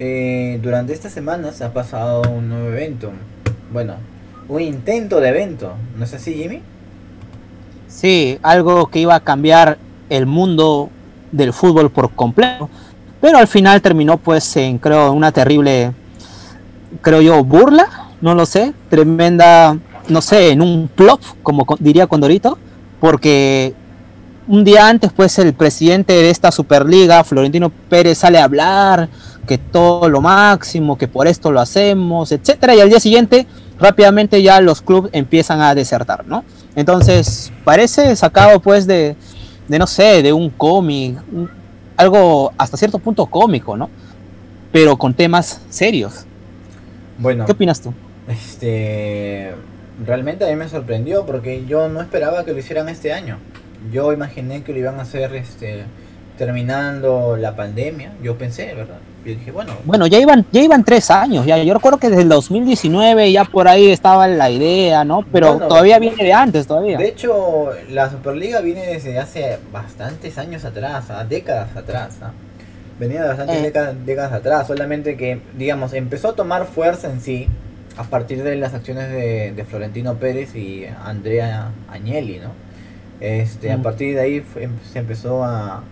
Eh, durante esta semana se ha pasado un nuevo evento. Bueno, un intento de evento. ¿No es así, Jimmy? Sí, algo que iba a cambiar el mundo del fútbol por completo. Pero al final terminó pues en, creo, una terrible, creo yo, burla, no lo sé, tremenda, no sé, en un plop, como diría Condorito, porque un día antes pues el presidente de esta Superliga, Florentino Pérez, sale a hablar que todo lo máximo, que por esto lo hacemos, etcétera, y al día siguiente rápidamente ya los clubes empiezan a desertar, ¿no? Entonces, parece sacado pues de, de no sé, de un cómic, algo hasta cierto punto cómico, ¿no? Pero con temas serios. Bueno. ¿Qué opinas tú? Este, realmente a mí me sorprendió porque yo no esperaba que lo hicieran este año. Yo imaginé que lo iban a hacer este terminando la pandemia, yo pensé, ¿verdad? Yo dije, bueno. Bueno, ya iban, ya iban tres años, ya. Yo recuerdo que desde el 2019 ya por ahí estaba la idea, ¿no? Pero todavía viene de antes, todavía. De hecho, la Superliga viene desde hace bastantes años atrás, décadas atrás, Venía de bastantes eh. décadas, atrás, solamente que, digamos, empezó a tomar fuerza en sí a partir de las acciones de, Florentino Pérez y Andrea Agnelli, ¿no? Este, A mm. partir de ahí se empezó a,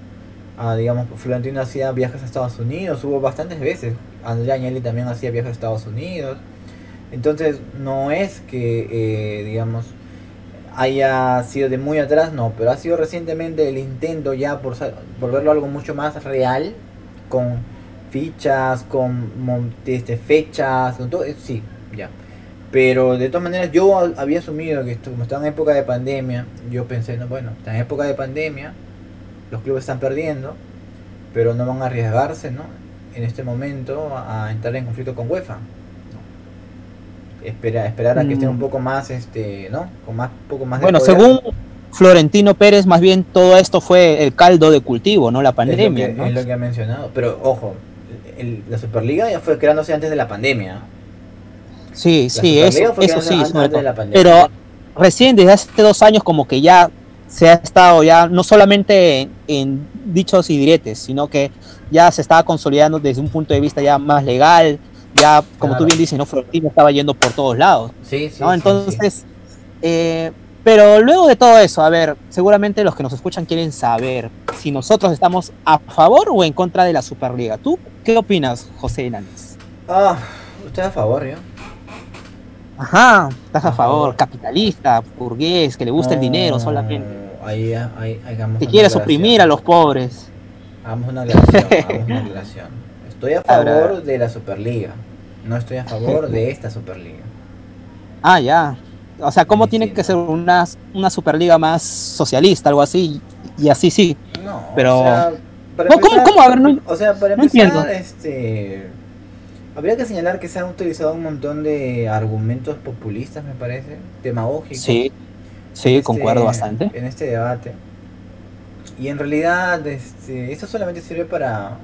digamos, Florentino hacía viajes a Estados Unidos, hubo bastantes veces. Andrea Agnelli también hacía viajes a Estados Unidos. Entonces, no es que, eh, digamos, haya sido de muy atrás, no, pero ha sido recientemente el intento ya por volverlo algo mucho más real, con fichas, con este, fechas, con todo, eh, sí, ya. Pero de todas maneras yo había asumido que esto, como estaba en época de pandemia, yo pensé, no, bueno, está en época de pandemia, los clubes están perdiendo, pero no van a arriesgarse, ¿no? En este momento a entrar en conflicto con UEFA. Espera, esperar a que estén un mm. poco más, este, ¿no? Con más, poco más de Bueno, según Florentino Pérez, más bien todo esto fue el caldo de cultivo, ¿no? La pandemia. Es lo que, ha mencionado. Pero ojo, la Superliga ya fue creándose antes de la pandemia. Sí, sí, eso, eso sí. Pero recién desde hace dos años como que ya se ha estado ya no solamente en, dichos y diretes, sino que ya se estaba consolidando desde un punto de vista ya más legal, ya como tú bien dices, ¿no? Florentino estaba yendo por todos lados. Sí, sí. ¿no? Entonces, eh, pero luego de todo eso, a ver, seguramente los que nos escuchan quieren saber si nosotros estamos a favor o en contra de la Superliga. ¿Tú qué opinas, José Hernández? Ah, usted a favor, ¿yo? Ajá, estás a, favor, capitalista, burgués, que le gusta el dinero solamente. Ahí, ahí, Te quiere suprimir a los pobres. Hagamos una aclaración, Estoy a favor de la Superliga. No estoy a favor de esta Superliga. Ah, ya. O sea, ¿cómo tiene que ser una, una Superliga más socialista, algo así? Y así sí. No, pero. O sea, ¿Cómo, ¿Cómo? A ver, no, o sea, para empezar, este. Habría que señalar que se han utilizado un montón de argumentos populistas, me parece, demagógicos. Sí, Sí, concuerdo este, bastante. En este debate. Y en realidad, este, esto solamente sirve para.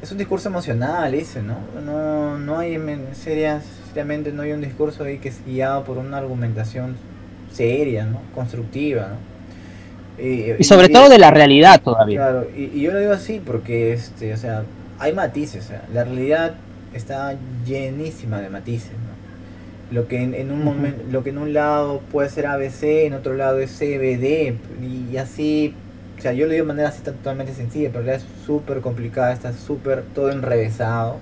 Es un discurso emocional, ese, ¿no? No, no hay. Serias, seriamente, no hay un discurso ahí que es guiado por una argumentación seria, ¿no? Constructiva, ¿no? Y, sobre todo de la realidad todavía. Claro, y, yo lo digo así porque, este, o sea, hay matices, o sea, la realidad está llenísima de matices, ¿no? Lo que en, un momento, lo que en un lado puede ser ABC, en otro lado es CBD, y así, o sea, yo lo digo de manera así totalmente sencilla, pero es súper complicada, está súper todo enrevesado.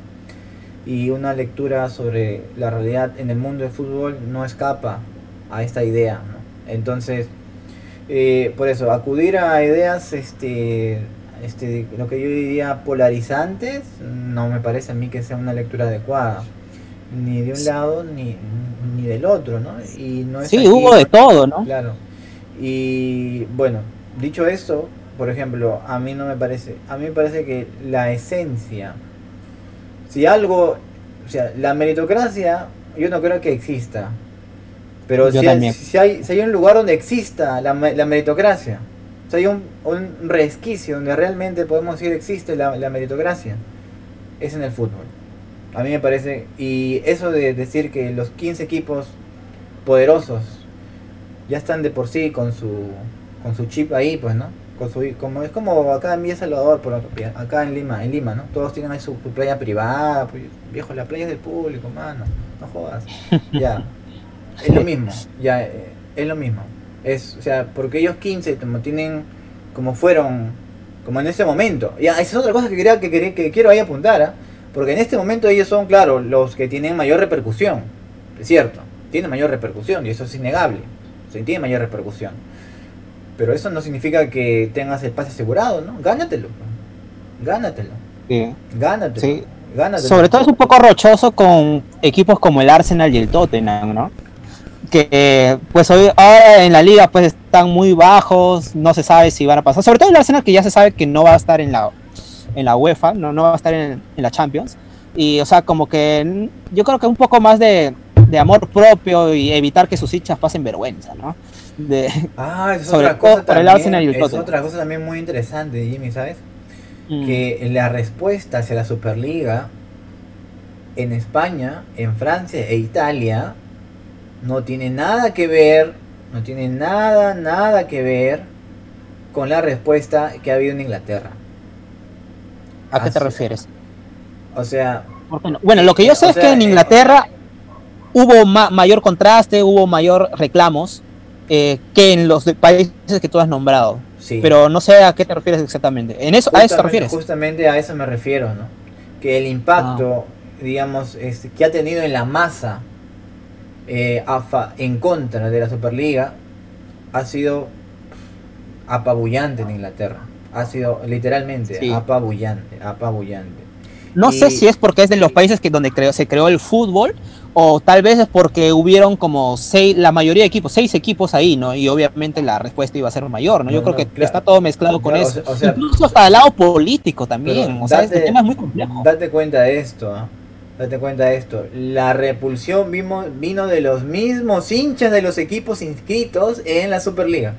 Y una lectura sobre la realidad en el mundo del fútbol no escapa a esta idea. Entonces, eh, por eso, acudir a ideas, este, este, lo que yo diría polarizantes, no me parece a mí que sea una lectura adecuada ni de un lado ni, ni del otro, ¿no? Y no es sí, hubo de todo, ¿no? Claro. Y bueno, dicho esto, por ejemplo, a mí no me parece, a mí me parece que la esencia, si algo, o sea, la meritocracia, yo no creo que exista. Pero si hay, si hay, si, hay, un lugar donde exista la, la meritocracia, si hay un, un, resquicio donde realmente podemos decir existe la, la meritocracia, es en el fútbol. A mí me parece, y eso de decir que los 15 equipos poderosos ya están de por sí con su con su chip ahí, pues, ¿no? Con su, como es como acá en Villa Salvador, por acá en Lima, en Lima, ¿no? Todos tienen ahí su, playa privada, pues, viejo, la playa es del público, mano, no jodas. ya. Es lo mismo, ya eh, es lo mismo. Es, o sea, porque ellos 15 como tienen como fueron como en ese momento. Ya, esa es otra cosa que quería que, que quiero ahí apuntar, ¿ah? porque en este momento ellos son, claro, los que tienen mayor repercusión, es cierto, tienen mayor repercusión y eso es innegable, o sea, tiene mayor repercusión. Pero eso no significa que tengas el pase asegurado, ¿no? Gánatelo. Gánatelo. Sí. Gánatelo. Sí. Gánatelo. Sobre todo es un poco rochoso con equipos como el Arsenal y el Tottenham, ¿no? Que pues hoy ahora en la liga pues están muy bajos, no se sabe si van a pasar, sobre todo el Arsenal que ya se sabe que no va a estar en la en la UEFA, no, no va a estar en, la Champions. Y o sea, como que yo creo que un poco más de, amor propio y evitar que sus hinchas pasen vergüenza, ¿no? De, ah, es otra cosa también, Es otra cosa también muy interesante, Jimmy, ¿sabes? Mm. Que la respuesta hacia la Superliga en España, en Francia e Italia no tiene nada que ver, no tiene nada, nada que ver con la respuesta que ha habido en Inglaterra. ¿A qué te refieres? O sea... Bueno, lo que yo sé es que en Inglaterra hubo mayor contraste, hubo mayor reclamos eh, que en los países que tú has nombrado. Sí. Pero no sé a qué te refieres exactamente. ¿En eso, ¿A eso te refieres? Justamente a eso me refiero, ¿no? Que el impacto, ah. digamos, este, que ha tenido en la masa eh, AFA en contra de la Superliga ha sido apabullante en Inglaterra. Ha sido literalmente apabullante, apabullante. No sé si es porque es de los países que donde creó, se creó el fútbol o tal vez es porque hubieron como seis, la mayoría de equipos, seis equipos ahí, ¿no? Y obviamente la respuesta iba a ser mayor, ¿no? Yo creo que está todo mezclado con eso. Incluso hasta el lado político también. o sea, este tema es muy complejo. Date cuenta de esto, ¿ah? Date cuenta de esto. La repulsión vino, vino de los mismos hinchas de los equipos inscritos en la Superliga.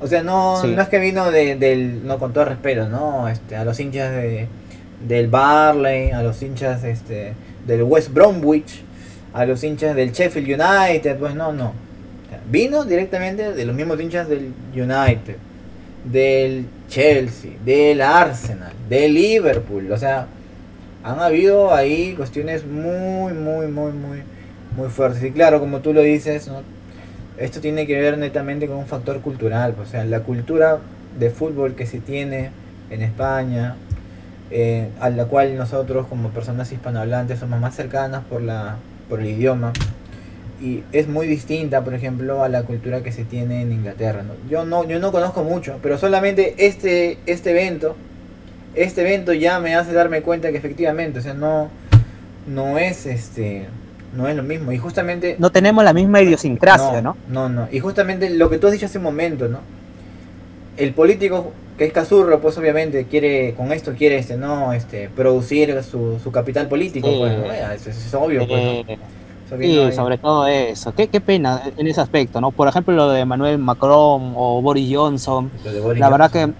O sea, no, no es que vino de, del, no con todo respeto, no, este, a los hinchas de, del Barley, a los hinchas este, del West Bromwich, a los hinchas del Sheffield United, pues no, no. Vino directamente de los mismos hinchas del United, del Chelsea, del Arsenal, del Liverpool, o sea, han habido ahí cuestiones muy, muy, muy, muy, muy fuertes. Y claro, como tú lo dices, esto tiene que ver netamente con un factor cultural. O sea, la cultura de fútbol que se tiene en España, eh, a la cual nosotros como personas hispanohablantes somos más cercanas por, la, por el idioma. Y es muy distinta, por ejemplo, a la cultura que se tiene en Inglaterra. Yo, no, yo no conozco mucho, pero solamente este, este evento este evento ya me hace darme cuenta que efectivamente, o sea, no, no es este, no es lo mismo. Y justamente. No tenemos la misma idiosincrasia, ¿no? No, no. Y justamente lo que tú has dicho hace un momento, ¿no? El político que es Cazurro, pues obviamente quiere, con esto quiere este, no, este, producir su, su capital político, pues, eso, es obvio, pues. Sí, sobre todo eso. Qué, qué pena en ese aspecto, ¿no? Por ejemplo, lo de Manuel Macron o Boris Johnson. la verdad que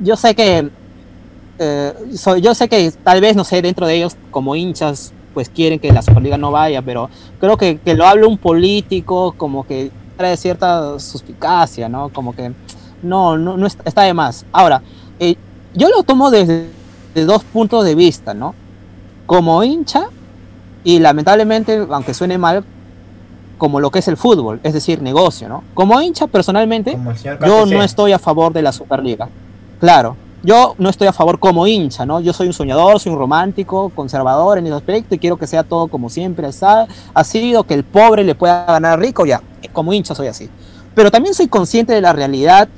yo sé que eh, yo sé que tal vez, no sé, dentro de ellos como hinchas, pues quieren que la Superliga no vaya, pero creo que, que lo habla un político como que trae cierta suspicacia, ¿no? Como que no, no, no está, de más. Ahora, eh, yo lo tomo desde, dos puntos de vista, ¿no? Como hincha y lamentablemente, aunque suene mal, como lo que es el fútbol, es decir, negocio, ¿no? Como hincha, personalmente, yo no estoy a favor de la Superliga. Claro, yo no estoy a favor como hincha, ¿no? Yo soy un soñador, soy un romántico, conservador en ese aspecto y quiero que sea todo como siempre ha sido, que el pobre le pueda ganar rico, ya, como hincha soy así. Pero también soy consciente de la realidad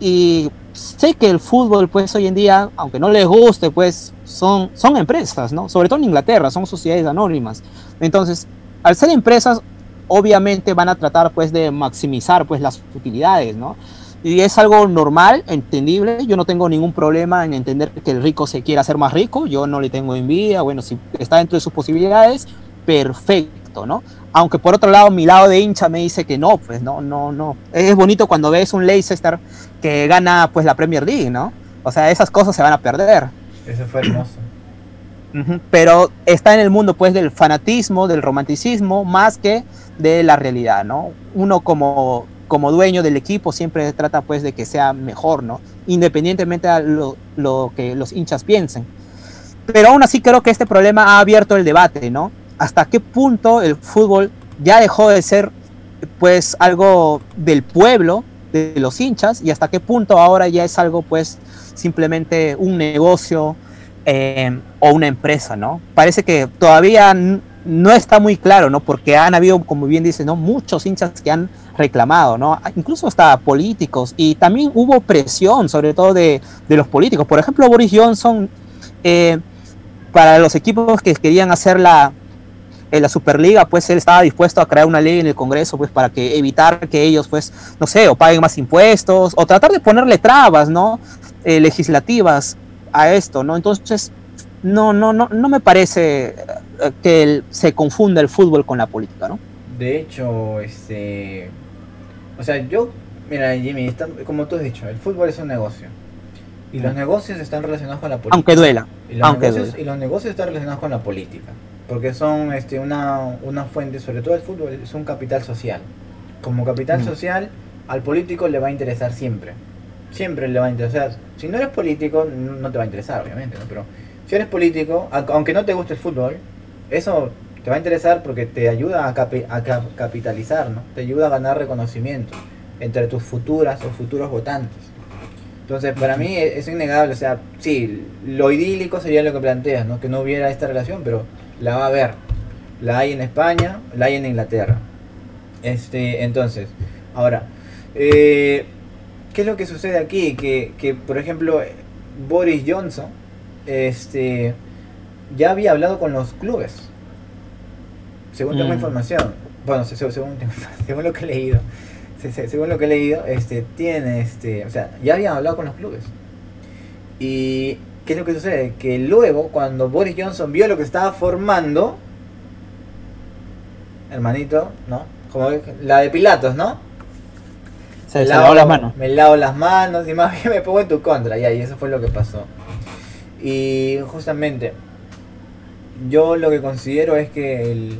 y sé que el fútbol, pues hoy en día, aunque no les guste, pues son, son empresas, ¿no? Sobre todo en Inglaterra, son sociedades anónimas. Entonces, al ser empresas, obviamente van a tratar pues de maximizar pues las utilidades, ¿no? Y es algo normal, entendible. Yo no tengo ningún problema en entender que el rico se quiera hacer más rico. Yo no le tengo envidia. Bueno, si está dentro de sus posibilidades, perfecto, ¿no? Aunque por otro lado, mi lado de hincha me dice que no, pues no, no, no. Es bonito cuando ves un Leicester que gana pues la Premier League, ¿no? O sea, esas cosas se van a perder. Eso fue hermoso. Pero está en el mundo pues del fanatismo, del romanticismo, más que de la realidad, ¿no? Uno como como dueño del equipo siempre trata pues de que sea mejor, ¿no? Independientemente de lo, lo que los hinchas piensen. Pero aún así creo que este problema ha abierto el debate, ¿no? Hasta qué punto el fútbol ya dejó de ser pues algo del pueblo, de los hinchas, y hasta qué punto ahora ya es algo pues simplemente un negocio eh, o una empresa, ¿no? Parece que todavía no está muy claro, ¿no? Porque han habido, como bien dice, ¿no? Muchos hinchas que han reclamado, ¿no? Incluso hasta políticos. Y también hubo presión, sobre todo de, de los políticos. Por ejemplo, Boris Johnson, eh, para los equipos que querían hacer la, eh, la Superliga, pues él estaba dispuesto a crear una ley en el Congreso, pues para que evitar que ellos, pues, no sé, o paguen más impuestos, o tratar de ponerle trabas, ¿no? Eh, legislativas a esto, ¿no? Entonces, no, no, no, no me parece eh, que se confunda el fútbol con la política, ¿no? De hecho, este, o sea, yo, mira, Jimmy, como tú has dicho, el fútbol es un negocio. Y los negocios están relacionados con la política. Aunque duela. Y los, negocios, Y los negocios están relacionados con la política. Porque son este, una, una fuente, sobre todo el fútbol, es un capital social. Como capital social, al político le va a interesar siempre. Siempre le va a interesar. Si no eres político, no te va a interesar, obviamente, ¿no? Pero si eres político, aunque no te guste el fútbol, eso te va a interesar porque te ayuda a, a capitalizar, ¿no? Te ayuda a ganar reconocimiento entre tus futuras o futuros votantes. Entonces, para mí es innegable, o sea, sí, lo idílico sería lo que planteas, ¿no? Que no hubiera esta relación, pero la va a haber. La hay en España, la hay en Inglaterra. Este, entonces, ahora, eh, ¿qué es lo que sucede aquí? Que, que, por ejemplo, Boris Johnson, este, ya había hablado con los clubes. Según tengo mm. información. Bueno, según, según lo que he leído según lo que he leído, este, tiene, este, o sea, ya habían hablado con los clubes. Y ¿qué es lo que sucede? Que luego, cuando Boris Johnson vio lo que estaba formando, hermanito, ¿no? Como la de Pilatos, ¿no? Se, lavó las manos. Me lavo las manos y más bien me pongo en tu contra. Y ahí eso fue lo que pasó. Y justamente, yo lo que considero es que el,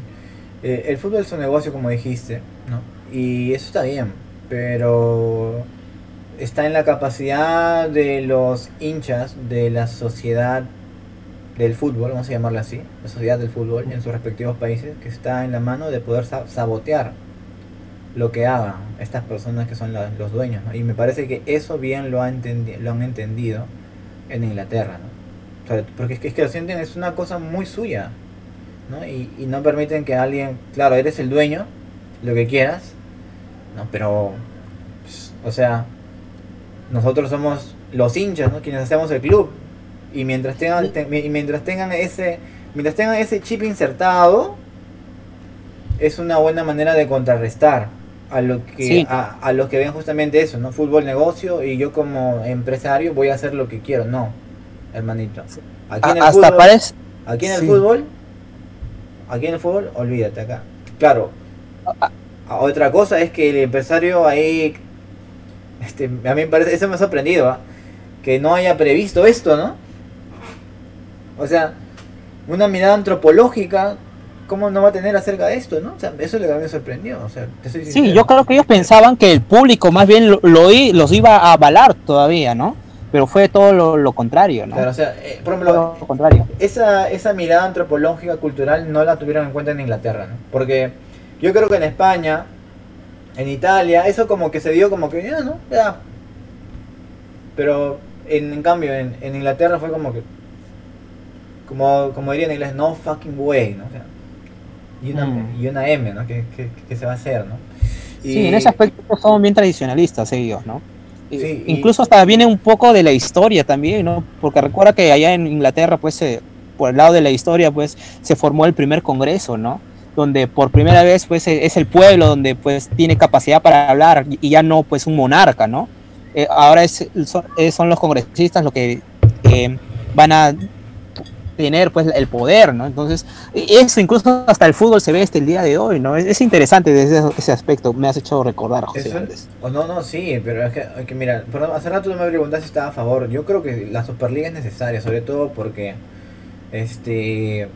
eh, el fútbol es un negocio, como dijiste, ¿no? Y eso está bien, pero está en la capacidad de los hinchas de la sociedad del fútbol, vamos a llamarla así, la sociedad del fútbol en sus respectivos países, que está en la mano de poder sabotear lo que hagan estas personas que son los dueños. Y me parece que eso bien lo, han entendido en Inglaterra. Porque es que, es que lo sienten, es una cosa muy suya. ¿no? Y, y no permiten que alguien, claro, eres el dueño, lo que quieras, ¿no? Pero, pues, o sea, nosotros somos los hinchas, ¿no? Quienes hacemos el club. Y mientras tengan, mientras tengan ese, mientras tengan ese chip insertado, es una buena manera de contrarrestar a lo que a, los que ven justamente eso, ¿no? Fútbol negocio y yo como empresario voy a hacer lo que quiero, no, hermanito. Aquí en el hasta fútbol, parece... aquí en el fútbol, aquí en el fútbol, olvídate acá. Claro, otra cosa es que el empresario ahí, este, a mí me parece, eso me ha sorprendido, ¿ah? que no haya previsto esto, ¿no? O sea, una mirada antropológica, ¿cómo no va a tener acerca de esto, no? O sea, eso es lo que a mí me sorprendió, o sea, Sí, yo creo que ellos pensaban que el público más bien lo, los iba a avalar todavía, ¿no? Pero fue todo lo, contrario, ¿no? Claro, o sea, eh, por ejemplo, lo contrario. Esa, esa mirada antropológica cultural no la tuvieron en cuenta en Inglaterra, ¿no? Porque yo creo que en España, en Italia, eso como que se dio como que, ya, ¿no? Ya. Pero en, cambio, en, Inglaterra fue como que, como, como diría en inglés, no fucking way, ¿no? O sea, y, una, mm. y una M, ¿no? Que, se va a hacer, ¿no? sí, en ese aspecto son bien tradicionalistas ellos, ¿no? Incluso hasta viene un poco de la historia también, ¿no? Porque recuerda que allá en Inglaterra, pues, por el lado de la historia, pues, se formó el primer congreso, ¿no? donde por primera vez pues e, es el pueblo donde pues tiene capacidad para hablar y ya no pues un monarca, ¿no? Eh, ahora es, son, los congresistas los que eh, van a tener pues el poder, ¿no? Entonces, eso incluso hasta el fútbol se ve este el día de hoy, ¿no? Es, interesante desde ese, aspecto, me has hecho recordar, José. no, no, sí, pero es que, mira, hace rato tú me preguntaste si estaba a favor. Yo creo que la Superliga es necesaria, sobre todo porque este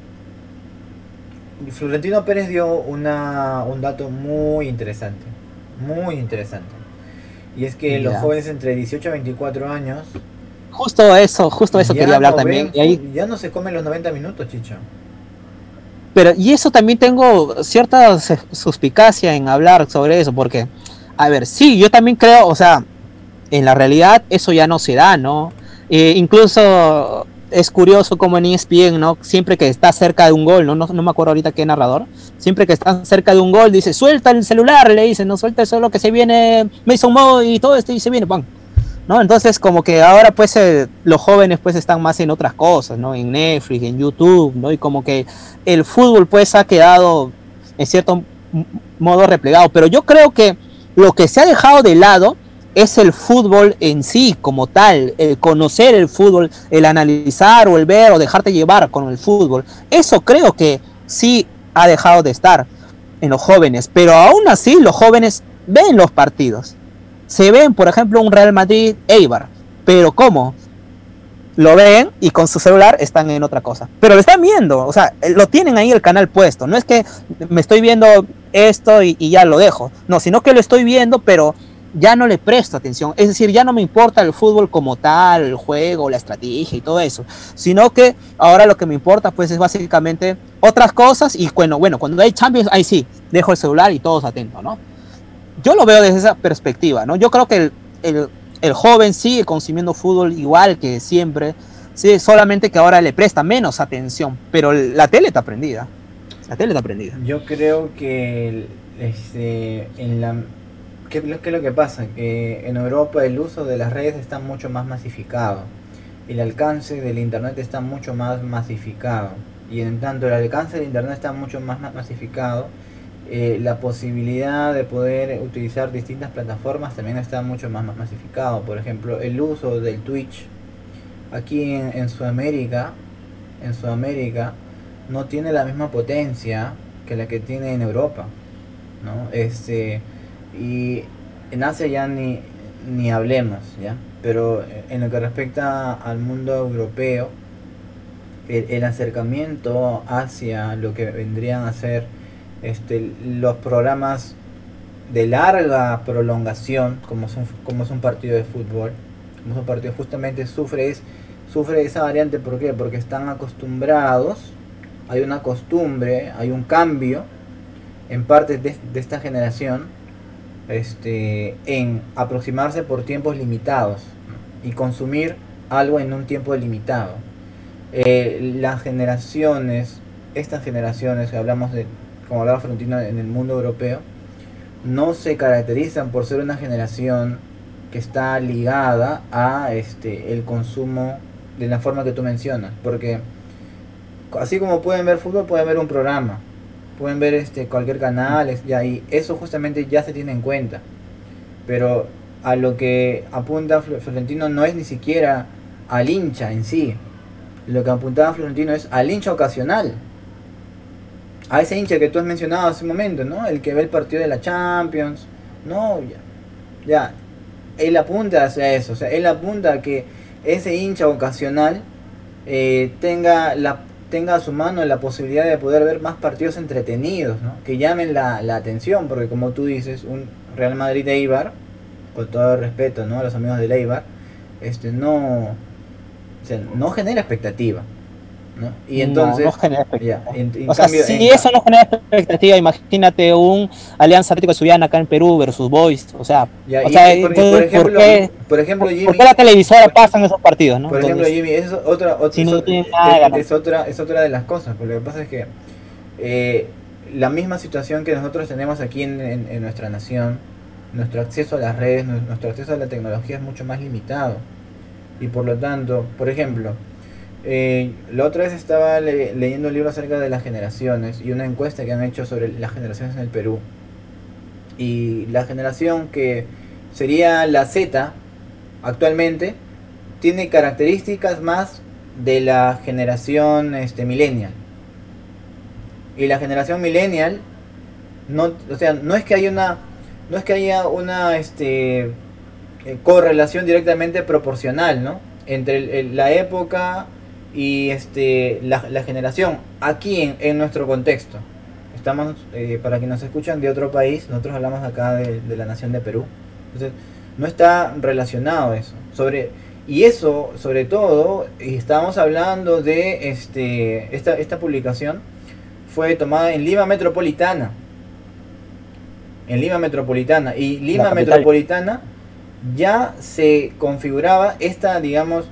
Florentino Pérez dio una, un dato muy interesante. muy interesante. Y es que los jóvenes entre 18 a 24 años... Justo eso, justo eso quería hablar también. y ahí... Ya no se comen los 90 minutos, Chicho. Pero, y eso también tengo cierta suspicacia en hablar sobre eso, porque, a ver, sí, yo también creo, o sea, en la realidad eso ya no se da, ¿no? Eh, incluso es curioso como en ESPN, ¿no? Siempre que está cerca de un gol, ¿no? ¿no? me acuerdo ahorita qué narrador, siempre que está cerca de un gol dice, suelta el celular, le dice, no suelta solo que se viene Mason Mo y todo esto y se viene, ¡pam! ¿No? Entonces como que ahora pues eh, los jóvenes pues están más en otras cosas, ¿no? En Netflix, en YouTube, ¿no? Y como que el fútbol pues ha quedado en cierto modo replegado, pero yo creo que lo que se ha dejado de lado es el fútbol en sí como tal, el conocer el fútbol, el analizar o el ver o dejarte llevar con el fútbol. Eso creo que sí ha dejado de estar en los jóvenes, pero aún así los jóvenes ven los partidos. Se ven, por ejemplo, un Real Madrid Eibar, pero ¿cómo? Lo ven y con su celular están en otra cosa. Pero lo están viendo, o sea, lo tienen ahí el canal puesto. No es que me estoy viendo esto y, y ya lo dejo. No, sino que lo estoy viendo, pero ya no le presto atención. Es decir, ya no me importa el fútbol como tal, el juego, la estrategia y todo eso, sino que ahora lo que me importa pues es básicamente otras cosas y bueno, bueno, cuando hay Champions, ahí sí, dejo el celular y todos atentos, ¿no? Yo lo veo desde esa perspectiva, ¿no? Yo creo que el, el, joven sigue consumiendo fútbol igual que siempre, sí, solamente que ahora le presta menos atención, pero la tele está prendida. La tele está prendida. Yo creo que este, en la ¿Qué, es lo que pasa? Que en Europa el uso de las redes está mucho más masificado. El alcance del Internet está mucho más masificado. Y en tanto el alcance del Internet está mucho más masificado, eh, la posibilidad de poder utilizar distintas plataformas también está mucho más masificado. Por ejemplo, el uso del Twitch aquí en, en Sudamérica, en Sudamérica, no tiene la misma potencia que la que tiene en Europa. ¿no? Este, y en Asia ya ni, ni hablemos, ¿ya? Pero en lo que respecta al mundo europeo, el, acercamiento hacia lo que vendrían a ser este, los programas de larga prolongación, como son, como es un partido de fútbol, como es un partido justamente sufre, es, sufre esa variante, ¿por qué? Porque están acostumbrados, hay una costumbre, hay un cambio en parte de, de esta generación este, en aproximarse por tiempos limitados y consumir algo en un tiempo limitado. Eh, las generaciones, estas generaciones que hablamos de, como hablaba Frontino, en el mundo europeo, no se caracterizan por ser una generación que está ligada a este el consumo de la forma que tú mencionas, porque así como pueden ver fútbol, pueden ver un programa, pueden ver este cualquier canal y eso justamente ya se tiene en cuenta. Pero a lo que apunta Florentino no es ni siquiera al hincha en sí. Lo que apuntaba Florentino es al hincha ocasional a ese hincha que tú has mencionado hace un momento no el que ve el partido de la Champions no ya, ya él apunta hacia eso o sea él apunta a que ese hincha ocasional eh, tenga la tenga a su mano la posibilidad de poder ver más partidos entretenidos, ¿no? que llamen la, la atención, porque como tú dices, un Real Madrid de Eibar, con todo respeto ¿no? a los amigos de Eibar, este, no, no genera expectativa. ¿No? Y entonces, no, genera expectativa. o sea, si eso no genera expectativa, imagínate un Alianza Atlético de Subiana acá en Perú versus Boys, o sea, o sea por, ejemplo, ¿por, qué, por ejemplo, Jimmy, ¿por qué la televisora pasan esos partidos? ¿no? Por ejemplo, Jimmy, es otra, otra, es, es, otra, es otra de las cosas, porque lo que pasa es que eh, la misma situación que nosotros tenemos aquí en, en, en nuestra nación, nuestro acceso a las redes, nuestro acceso a la tecnología es mucho más limitado. Y por lo tanto, por ejemplo, eh, la otra vez estaba leyendo un libro acerca de las generaciones y una encuesta que han hecho sobre las generaciones en el Perú. Y la generación que sería la Z actualmente tiene características más de la generación este, millennial. Y la generación millennial no, o sea, no es que haya una no es que haya una este, eh, correlación directamente proporcional, ¿no? Entre la época y este, la, generación aquí en, nuestro contexto. estamos, eh, para que nos escuchan de otro país, nosotros hablamos acá de, de, la nación de Perú. Entonces, no está relacionado eso. Sobre, y eso, sobre todo, estamos hablando de este, esta, esta publicación, fue tomada en Lima Metropolitana. En Lima Metropolitana. Y Lima Metropolitana ya se configuraba esta, digamos,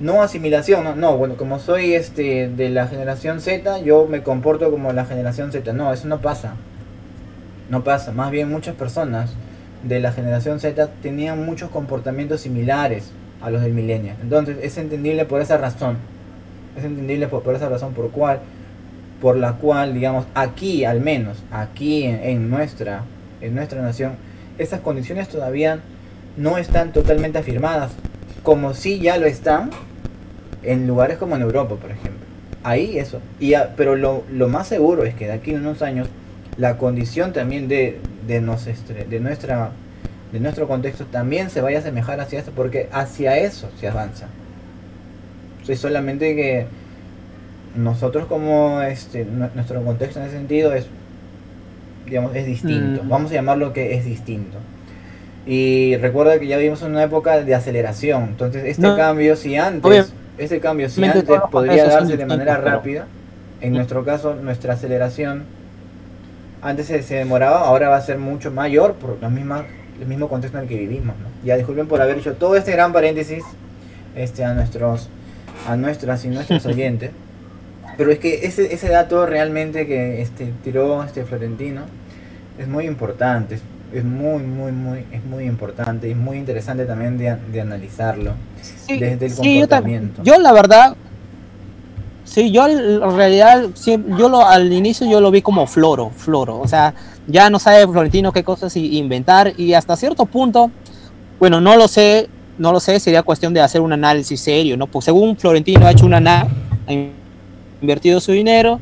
no asimilación, no, no, bueno, como soy este de la generación Z, yo me comporto como la generación Z. No, eso no pasa. No pasa. Más bien muchas personas de la generación Z tenían muchos comportamientos similares a los del milenio. Entonces, es entendible por esa razón. Es entendible por, esa razón por cual por la cual, digamos, aquí al menos, aquí en, nuestra en nuestra nación, esas condiciones todavía no están totalmente afirmadas, como si ya lo están en lugares como en Europa, por ejemplo. Ahí eso. Y pero lo, más seguro es que de aquí en unos años la condición también de, de, de, nuestra, de nuestro contexto también se vaya a asemejar hacia eso, porque hacia eso se avanza. O solamente que nosotros como este nuestro contexto en ese sentido es digamos es distinto. Mm. Vamos a llamarlo que es distinto. Y recuerda que ya vivimos en una época de aceleración. Entonces, este cambio, si antes ese cambio, si antes podría darse de manera rápida, en nuestro caso, nuestra aceleración antes se, demoraba, ahora va a ser mucho mayor por la misma, el mismo contexto en el que vivimos. Ya disculpen por haber hecho todo este gran paréntesis este, a nuestros a nuestras y nuestros oyentes. Pero es que ese, ese dato realmente que este, tiró este Florentino es muy importante es muy, muy, muy, es muy importante y muy interesante también de, analizarlo desde el comportamiento. Yo, la verdad, sí, yo en realidad, yo lo, al inicio yo lo vi como floro, floro, o sea, ya no sabe Florentino qué cosas inventar y hasta cierto punto, bueno, no lo sé, no lo sé, sería cuestión de hacer un análisis serio, ¿no? Pues según Florentino ha hecho un análisis, ha invertido su dinero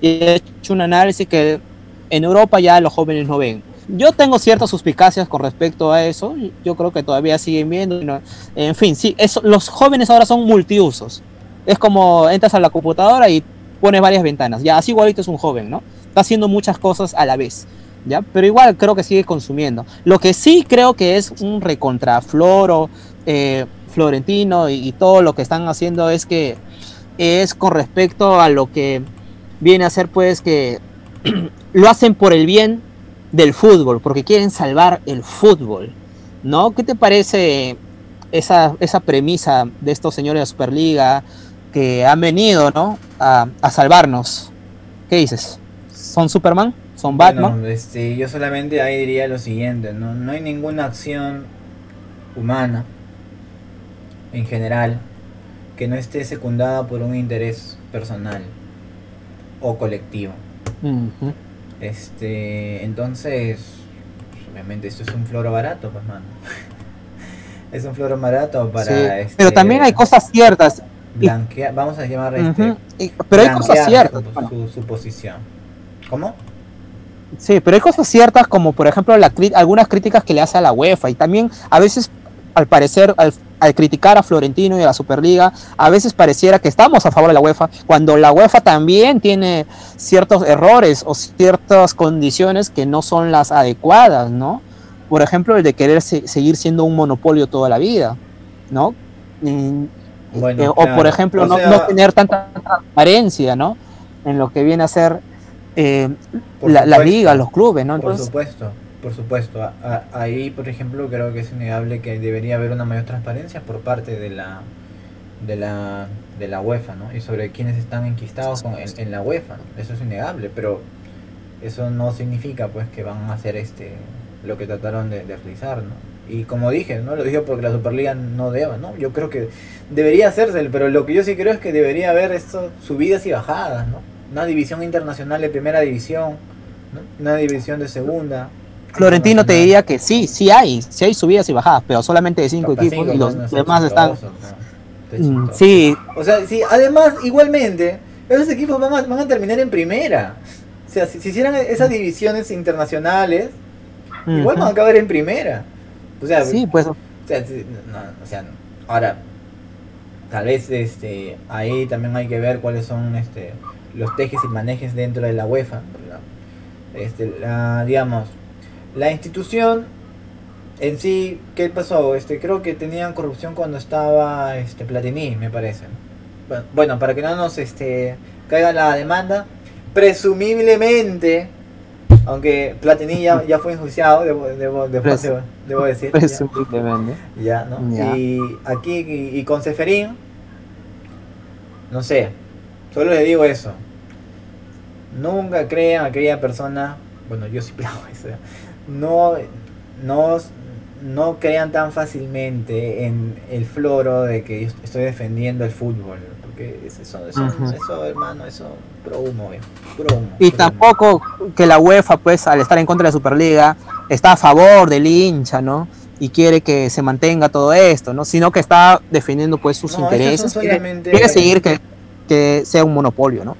y ha hecho un análisis que en Europa ya los jóvenes no ven yo tengo ciertas suspicacias con respecto a eso. Yo creo que todavía siguen viendo. En fin, sí, eso, los jóvenes ahora son multiusos. Es como entras a la computadora y pones varias ventanas. Ya, así igualito es un joven, ¿no? Está haciendo muchas cosas a la vez. ¿Ya? Pero igual creo que sigue consumiendo. Lo que sí creo que es un recontrafloro, eh, florentino y, y todo lo que están haciendo es que es con respecto a lo que viene a ser pues que lo hacen por el bien del fútbol, porque quieren salvar el fútbol, ¿no? ¿Qué te parece esa, esa premisa de estos señores de Superliga que han venido, ¿no? A, salvarnos. ¿Qué dices? ¿Son Superman? ¿Son Batman? este, yo solamente ahí diría lo siguiente, ¿no? No hay ninguna acción humana en general que no esté secundada por un interés personal o colectivo. Este, entonces, obviamente esto es un floro barato, pues mano. es un floro barato para este, Pero también hay cosas ciertas. Vamos a llamar este, pero hay cosas ciertas. Su, posición. ¿Cómo? Sí, pero hay cosas ciertas como por ejemplo la, algunas críticas que le hace a la UEFA y también a veces al parecer al al criticar a Florentino y a la Superliga, a veces pareciera que estamos a favor de la UEFA, cuando la UEFA también tiene ciertos errores o ciertas condiciones que no son las adecuadas, ¿no? Por ejemplo, el de querer seguir siendo un monopolio toda la vida, ¿no? Eh, o por ejemplo, no, tener tanta transparencia, ¿no? En lo que viene a ser eh, la, la, liga, los clubes, ¿no? por supuesto. Por supuesto, ahí por ejemplo creo que es innegable que debería haber una mayor transparencia por parte de la de la, de la UEFA, ¿no? Y sobre quienes están enquistados con, en, la UEFA, eso es innegable, pero eso no significa pues que van a hacer este lo que trataron de, realizar, ¿no? Y como dije, no lo dije porque la Superliga no deba, ¿no? Yo creo que debería hacerse, pero lo que yo sí creo es que debería haber esto, subidas y bajadas, ¿no? Una división internacional de primera división, ¿no? una división de segunda, Florentino te diría que sí, sí hay, sí hay subidas y bajadas, pero solamente de cinco equipos y los demás están... Mm, sí. O sea, sí, además, igualmente, esos equipos van a, van a terminar en primera. O sea, si, hicieran esas divisiones internacionales, igual van a acabar en primera. O sea, sí, pues. O sea, o sea, ahora, tal vez este ahí también hay que ver cuáles son este los tejes y manejes dentro de la UEFA. Este, la, digamos, la institución en sí, ¿qué pasó? Este, creo que tenían corrupción cuando estaba este Platini, me parece. Bueno, para que no nos este, caiga la demanda, presumiblemente, aunque Platini ya, fue enjuiciado, debo, debo, debo, decir. Presumiblemente. Ya, ¿no? Y aquí, y, con Seferín, no sé, solo le digo eso. Nunca crean a aquella persona, bueno, yo sí plago eso, no, no, no crean tan fácilmente en el floro de que yo estoy defendiendo el fútbol. Porque eso, eso, eso hermano, eso, pro humo, pro humo. Y tampoco que la UEFA, pues, al estar en contra de la Superliga, está a favor del hincha, ¿no? Y quiere que se mantenga todo esto, ¿no? Sino que está defendiendo, pues, sus intereses. Quiere, seguir que, que sea un monopolio, ¿no?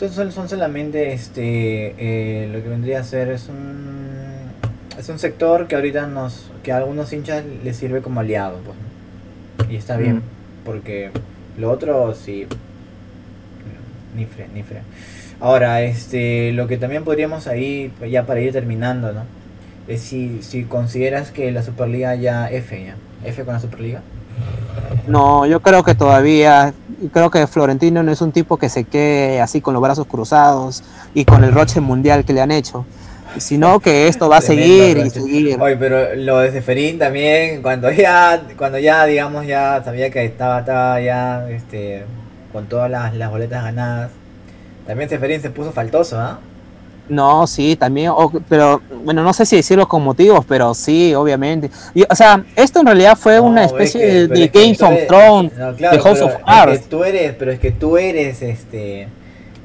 Entonces son solamente este eh, lo que vendría a ser es un es un sector que ahorita nos que a algunos hinchas les sirve como aliado pues y está bien porque lo otro sí ni fre ni fre. Ahora este lo que también podríamos ahí ya para ir terminando no es si si consideras que la superliga ya F ya F con la superliga no yo creo que todavía creo que Florentino no es un tipo que se quede así con los brazos cruzados y con el roche mundial que le han hecho, sino que esto va a seguir y seguir. Oye, pero lo de Seferín también, cuando ya, cuando ya digamos ya sabía que estaba, estaba ya este, con todas las, las boletas ganadas, también Seferín se puso faltoso, ¿ah? No, sí, también, pero bueno, no sé si decirlo con motivos, pero sí, obviamente. Y, o sea, esto en realidad fue una especie de, Game of Thrones, de House of Cards. tú eres, pero es que tú eres este,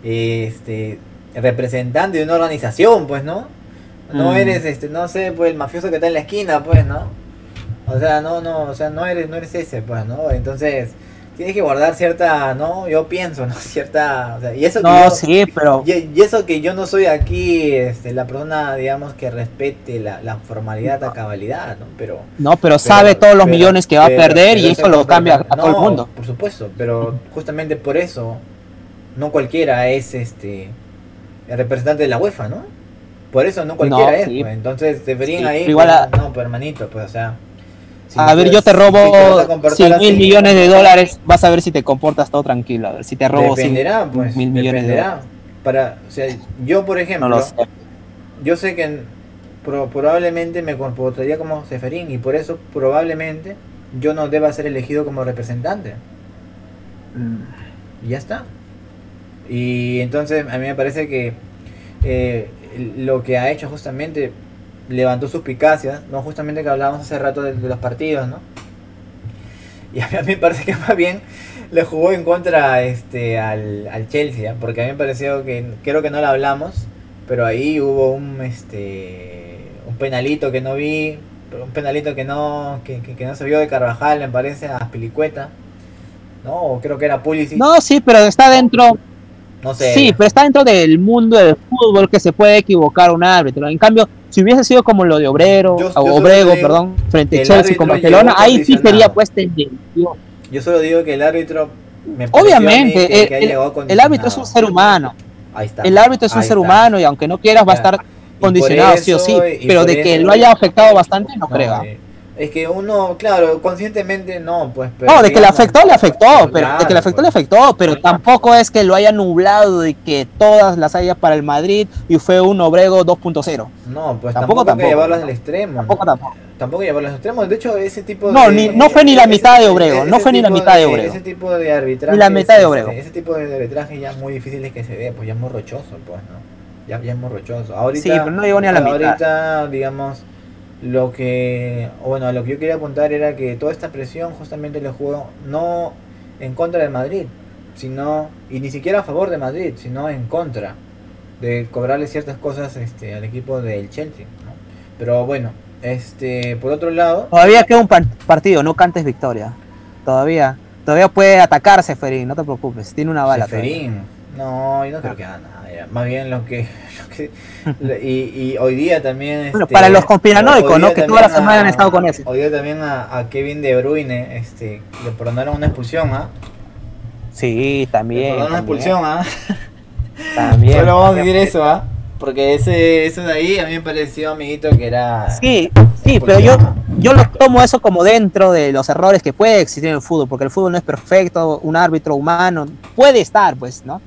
este, representante de una organización, pues, ¿no? No mm. eres, este, no sé, pues el mafioso que está en la esquina, pues, ¿no? O sea, no, no, o sea, no eres, no eres ese, pues, ¿no? Entonces, tienes que guardar cierta, ¿no? Yo pienso, ¿no? Cierta, o sea, y eso que no, sí, pero y, eso que yo no soy aquí, este, la persona, digamos, que respete la, la formalidad, a cabalidad, ¿no? Pero no, pero, sabe todos los millones que va a perder y eso lo cambia a todo el mundo. Por supuesto, pero justamente por eso no cualquiera es, este, el representante de la UEFA, ¿no? Por eso no cualquiera es, pues. entonces deberían ahí, igual pues, no, pues hermanito, pues, o sea a ver, yo te robo 100 mil millones de dólares, vas a ver si te comportas todo tranquilo. A ver, si te robo dependerá, pues, mil millones de dólares. Para, o sea, yo, por ejemplo, yo sé que probablemente me comportaría como Seferín y por eso probablemente yo no deba ser elegido como representante. Mm. Y ya está. Y entonces a mí me parece que eh, lo que ha hecho justamente levantó suspicacias, ¿no? Justamente que hablábamos hace rato de, los partidos, ¿no? Y a mí, me parece que más bien le jugó en contra este, al, al Chelsea, ¿eh? porque a mí me pareció que, creo que no lo hablamos, pero ahí hubo un, este, un penalito que no vi, un penalito que no, que, que, no se vio de Carvajal, me parece, a Pilicueta, ¿no? creo que era Pulisic. No, sí, pero está dentro, no sé. Sí, pero está dentro del mundo del fútbol que se puede equivocar un árbitro. En cambio, si hubiese sido como lo de Obrero, Obrego, perdón, frente a Chelsea con Barcelona, ahí sí sería pues tendencioso. Yo solo digo que el árbitro Obviamente, el, árbitro es un ser humano. Ahí está. El árbitro es un ser humano y aunque no quieras va a estar condicionado sí o sí, pero de que lo haya afectado bastante no, creo. Eh, es que uno, claro, conscientemente no, pues. no, de que le afectó, le afectó, pero de que le afectó, le afectó, pero tampoco es que lo haya nublado y que todas las haya para el Madrid y fue un obrego 2.0 No, pues tampoco, tampoco, llevarlo al extremo. Tampoco, tampoco. Tampoco llevarlo al extremo. De hecho, ese tipo de. No, ni, no fue ni la mitad de obrego, no fue ni la mitad de, obrego. Ese tipo de arbitraje. Ni la mitad de obrego. Ese, tipo de arbitraje ya es muy difícil de que se vea, pues ya es muy rochoso, pues, ¿no? Ya, ya es muy rochoso. Ahorita, sí, pero no llegó ni a la mitad. Ahorita, digamos lo que, bueno, lo que yo quería apuntar era que toda esta presión justamente le jugó no en contra del Madrid, sino, y ni siquiera a favor de Madrid, sino en contra de cobrarle ciertas cosas este, al equipo del Chelsea. Pero bueno, este, por otro lado... Todavía queda un partido, no cantes victoria. Todavía, todavía puede atacarse Ferín, no te preocupes, tiene una bala. Ferín, no, yo no creo que haga nada. Más bien lo que. y, hoy día también. Bueno, para este, los conspiranoicos, ¿no? Que toda la semana han estado con eso. Hoy día también a, Kevin De Bruyne este, le perdonaron una expulsión, ¿ah? Sí, también. Le perdonaron una expulsión, ¿ah? También. Solo vamos a decir eso, ¿ah? Porque ese, eso de ahí a mí me pareció, amiguito, que era... Sí, sí, pero yo, yo lo tomo eso como dentro de los errores que puede existir en el fútbol, porque el fútbol no es perfecto, un árbitro humano puede estar, pues, ¿no?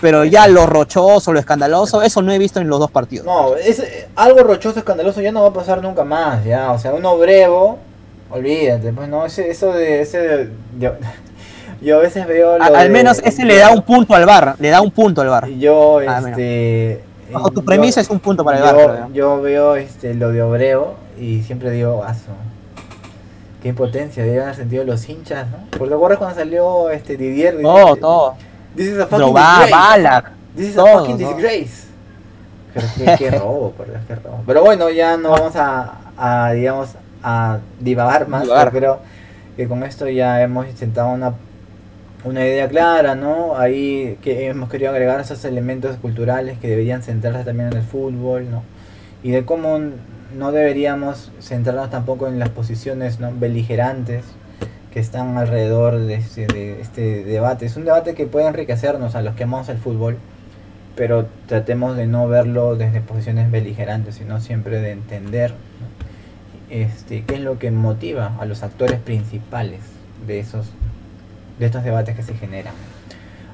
Pero ya lo rochoso, lo escandaloso, eso no he visto en los dos partidos. No, es, algo rochoso, escandaloso ya no va a pasar nunca más, ya. O sea, uno brevo, olvídate, pues no, ese, eso de... Ese de, yo a veces veo... Lo al menos ese le da un punto al bar, le da un punto al bar. Yo, este... Bajo tu premisa es un punto para el bar. Yo veo este, lo de Obreo y siempre digo, aso. Qué impotencia, deben haber sentido los hinchas, ¿no? Porque te acuerdas cuando salió este Didier. Todo, todo. This is a fucking disgrace. Bala, This is a fucking disgrace. Pero qué, robo, por Dios, qué robo. Pero bueno, ya no vamos a, a digamos, a divagar más. Yo creo que con esto ya hemos intentado una una idea clara, ¿no? Ahí que hemos querido agregar esos elementos culturales que deberían centrarse también en el fútbol, ¿no? Y de cómo no deberíamos centrarnos tampoco en las posiciones ¿no? beligerantes que están alrededor de este, de este debate. Es un debate que puede enriquecernos a los que amamos el fútbol, pero tratemos de no verlo desde posiciones beligerantes, sino siempre de entender este, qué es lo que motiva a los actores principales de esos de estos debates que se generan.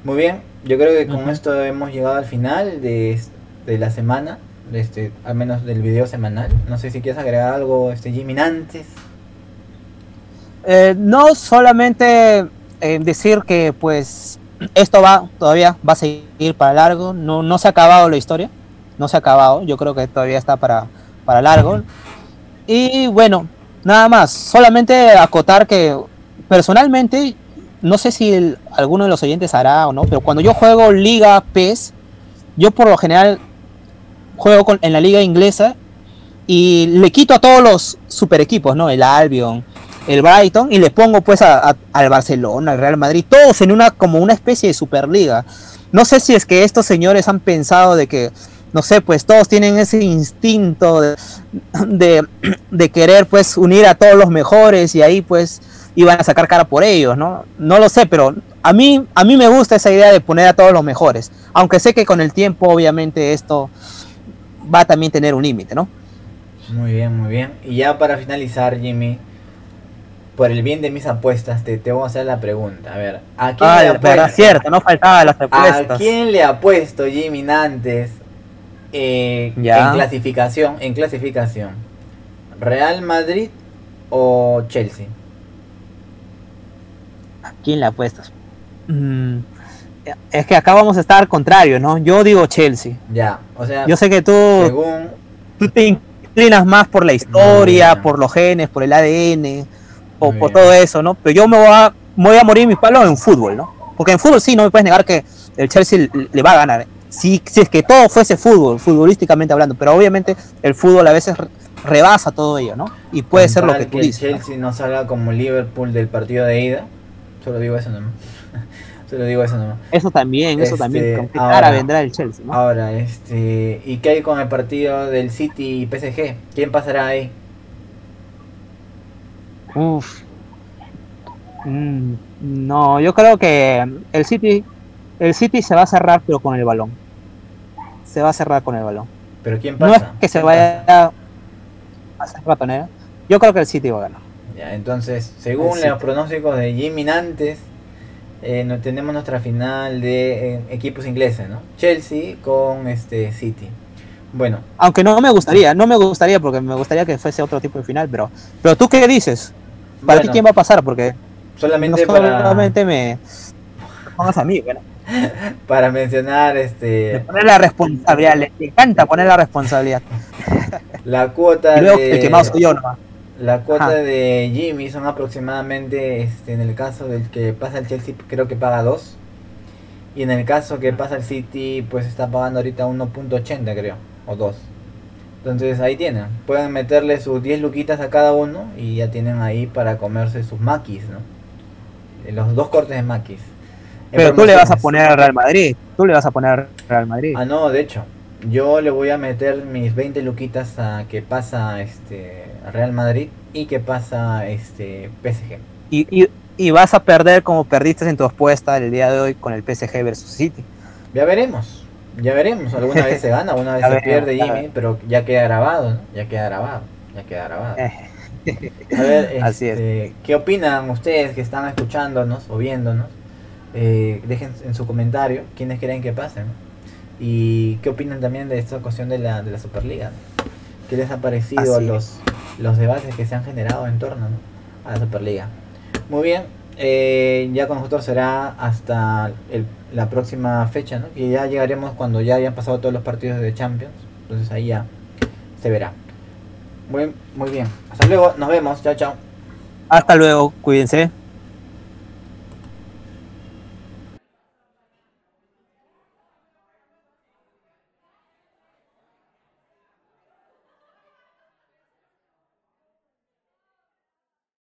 Muy bien, yo creo que con esto hemos llegado al final de, de la semana, de este, al menos del video semanal. No sé si quieres agregar algo, este Jimmy, antes. Eh, no solamente decir que pues esto va todavía va a seguir para largo, no, no se ha acabado la historia, no se ha acabado, yo creo que todavía está para, para largo. Y bueno, nada más, solamente acotar que personalmente no sé si alguno de los oyentes hará o no, pero cuando yo juego Liga PES, yo por lo general juego en la liga inglesa y le quito a todos los super equipos, ¿no? El Albion, el Brighton, y le pongo pues al Barcelona, al Real Madrid, todos en una como una especie de superliga. No sé si es que estos señores han pensado de que, no sé, pues todos tienen ese instinto de, de querer pues unir a todos los mejores y ahí pues iban a sacar cara por ellos, ¿no? No lo sé, pero a mí, a mí me gusta esa idea de poner a todos los mejores, aunque sé que con el tiempo obviamente esto va a también tener un límite, ¿no? Muy bien, muy bien. Y ya para finalizar, Jimmy, por el bien de mis apuestas, te, te voy a hacer la pregunta. A ver, ¿a quién le apuesto? cierto, no faltaba las apuestas. ¿A quién le apuesto, Jimmy Nantes, eh, en clasificación? En clasificación. ¿Real Madrid o Chelsea? quién le apuestas? Mm, es que acá vamos a estar contrario, ¿no? Yo digo Chelsea. Ya, o sea. Yo sé que tú, tú te inclinas más por la historia, por los genes, por el ADN, o por todo eso, ¿no? Pero yo me voy a, voy a morir mis palos en fútbol, ¿no? Porque en fútbol sí, no me puedes negar que el Chelsea le va a ganar. Si, si es que todo fuese fútbol, futbolísticamente hablando, pero obviamente el fútbol a veces rebasa todo ello, ¿no? Y puede ser lo que, tú dices. El Chelsea ¿no? salga como Liverpool del partido de ida Solo digo eso nomás. Solo digo eso nomás. Eso también, eso también. Este, ahora, vendrá el Chelsea, Ahora, este. ¿Y qué hay con el partido del City y PSG? ¿Quién pasará ahí? Uf. Mm, no, yo creo que el City. El City se va a cerrar, pero con el balón. Se va a cerrar con el balón. ¿Pero quién pasa? No es que se vaya a hacer ratonera. Yo creo que el City va a ganar entonces, según los pronósticos de Jimmy Nantes, eh, tenemos nuestra final de eh, equipos ingleses, ¿no? Chelsea con este City. Bueno. Aunque no me gustaría, no me gustaría porque me gustaría que fuese otro tipo de final, pero pero tú qué dices? ¿Para ti quién va a pasar? Porque solamente me pongas a mí, bueno. para mencionar este poner la responsabilidad, le encanta poner la responsabilidad. La cuota de... el que más soy yo nomás. La cuota de Jimmy son aproximadamente, este, en el caso del que pasa el Chelsea, creo que paga 2. Y en el caso que pasa el City, pues está pagando ahorita 1.80 creo, o 2. Entonces ahí tienen, pueden meterle sus 10 luquitas a cada uno y ya tienen ahí para comerse sus maquis, ¿no? Eh, los dos cortes de maquis. Pero tú le vas a poner al Real Madrid, tú le vas a poner al Real Madrid. Ah, no, de hecho, yo le voy a meter mis 20 luquitas a que pasa este Real Madrid y que pasa este PSG. Y, y, vas a perder como perdiste en tu apuesta el día de hoy con el PSG versus City. Ya veremos. Ya veremos, alguna vez se gana, alguna vez se pierde Jimmy, pero ya queda grabado, ya queda grabado, ya queda grabado. A ver, este, ¿qué opinan ustedes que están escuchándonos o viéndonos? Eh, dejen en su comentario quiénes creen que pasen. Y qué opinan también de esta cuestión de la, de la Superliga. ¿Qué les ha parecido los, los debates que se han generado en torno a la Superliga? Muy bien, eh, ya con nosotros será hasta la próxima fecha, ¿no? Y ya llegaremos cuando ya hayan pasado todos los partidos de Champions. Entonces ahí ya se verá. Muy, muy bien. Hasta luego, nos vemos. Chao, chao. Hasta luego, cuídense.